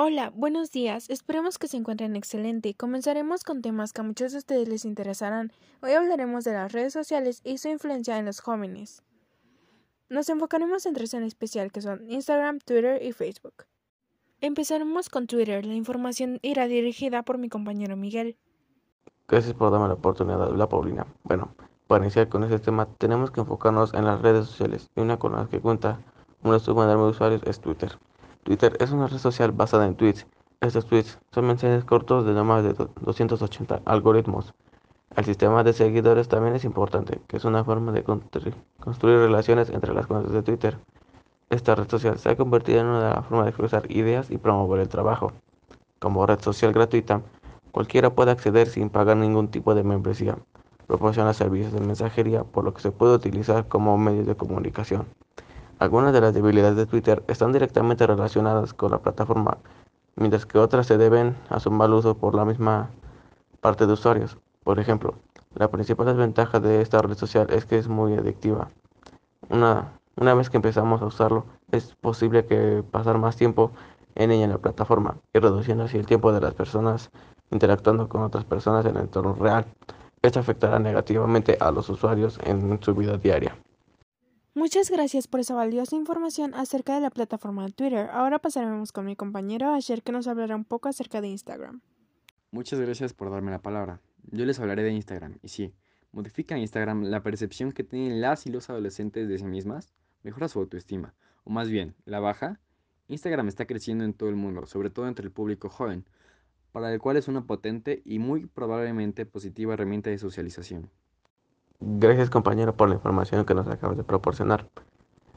Hola, buenos días. Esperemos que se encuentren excelente. Comenzaremos con temas que a muchos de ustedes les interesarán. Hoy hablaremos de las redes sociales y su influencia en los jóvenes. Nos enfocaremos en tres en especial que son Instagram, Twitter y Facebook. Empezaremos con Twitter. La información irá dirigida por mi compañero Miguel. Gracias por darme la oportunidad de hablar, Paulina. Bueno, para iniciar con este tema tenemos que enfocarnos en las redes sociales y una con las que cuenta un estudio de usuarios es Twitter. Twitter es una red social basada en tweets. Estos tweets son mensajes cortos de no más de 280 algoritmos. El sistema de seguidores también es importante, que es una forma de construir relaciones entre las cuentas de Twitter. Esta red social se ha convertido en una formas de expresar ideas y promover el trabajo. Como red social gratuita, cualquiera puede acceder sin pagar ningún tipo de membresía. Proporciona servicios de mensajería, por lo que se puede utilizar como medio de comunicación. Algunas de las debilidades de Twitter están directamente relacionadas con la plataforma, mientras que otras se deben a su mal uso por la misma parte de usuarios. Por ejemplo, la principal desventaja de esta red social es que es muy adictiva. Una, una vez que empezamos a usarlo, es posible que pasar más tiempo en ella en la plataforma y reduciendo así el tiempo de las personas interactuando con otras personas en el entorno real. Esto afectará negativamente a los usuarios en su vida diaria. Muchas gracias por esa valiosa información acerca de la plataforma de Twitter. Ahora pasaremos con mi compañero Asher que nos hablará un poco acerca de Instagram. Muchas gracias por darme la palabra. Yo les hablaré de Instagram. Y sí, modifica Instagram la percepción que tienen las y los adolescentes de sí mismas, mejora su autoestima, o más bien, la baja. Instagram está creciendo en todo el mundo, sobre todo entre el público joven, para el cual es una potente y muy probablemente positiva herramienta de socialización. Gracias compañero por la información que nos acabas de proporcionar.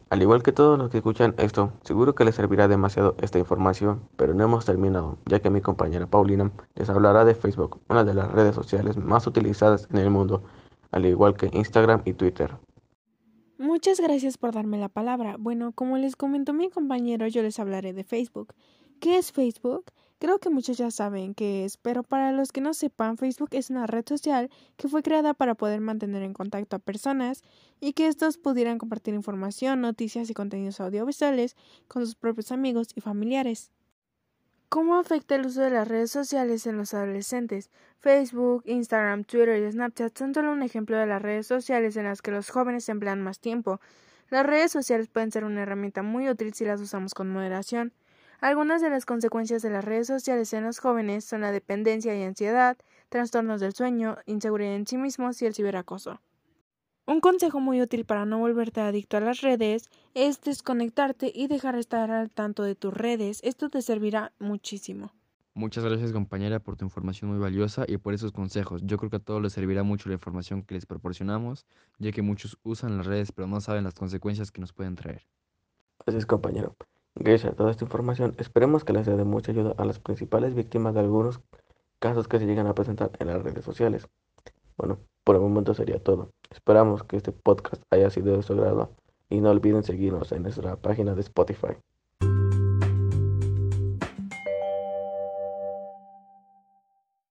Al igual que todos los que escuchan esto, seguro que les servirá demasiado esta información, pero no hemos terminado, ya que mi compañera Paulina les hablará de Facebook, una de las redes sociales más utilizadas en el mundo, al igual que Instagram y Twitter. Muchas gracias por darme la palabra. Bueno, como les comentó mi compañero, yo les hablaré de Facebook. ¿Qué es Facebook? Creo que muchos ya saben qué es, pero para los que no sepan, Facebook es una red social que fue creada para poder mantener en contacto a personas y que estos pudieran compartir información, noticias y contenidos audiovisuales con sus propios amigos y familiares. ¿Cómo afecta el uso de las redes sociales en los adolescentes? Facebook, Instagram, Twitter y Snapchat son solo un ejemplo de las redes sociales en las que los jóvenes emplean más tiempo. Las redes sociales pueden ser una herramienta muy útil si las usamos con moderación. Algunas de las consecuencias de las redes sociales en los jóvenes son la dependencia y ansiedad, trastornos del sueño, inseguridad en sí mismos y el ciberacoso. Un consejo muy útil para no volverte adicto a las redes es desconectarte y dejar de estar al tanto de tus redes. Esto te servirá muchísimo. Muchas gracias compañera por tu información muy valiosa y por esos consejos. Yo creo que a todos les servirá mucho la información que les proporcionamos, ya que muchos usan las redes pero no saben las consecuencias que nos pueden traer. Gracias compañero. Gracias a toda esta información, esperemos que les sea de mucha ayuda a las principales víctimas de algunos casos que se llegan a presentar en las redes sociales. Bueno, por el momento sería todo. Esperamos que este podcast haya sido de su agrado y no olviden seguirnos en nuestra página de Spotify.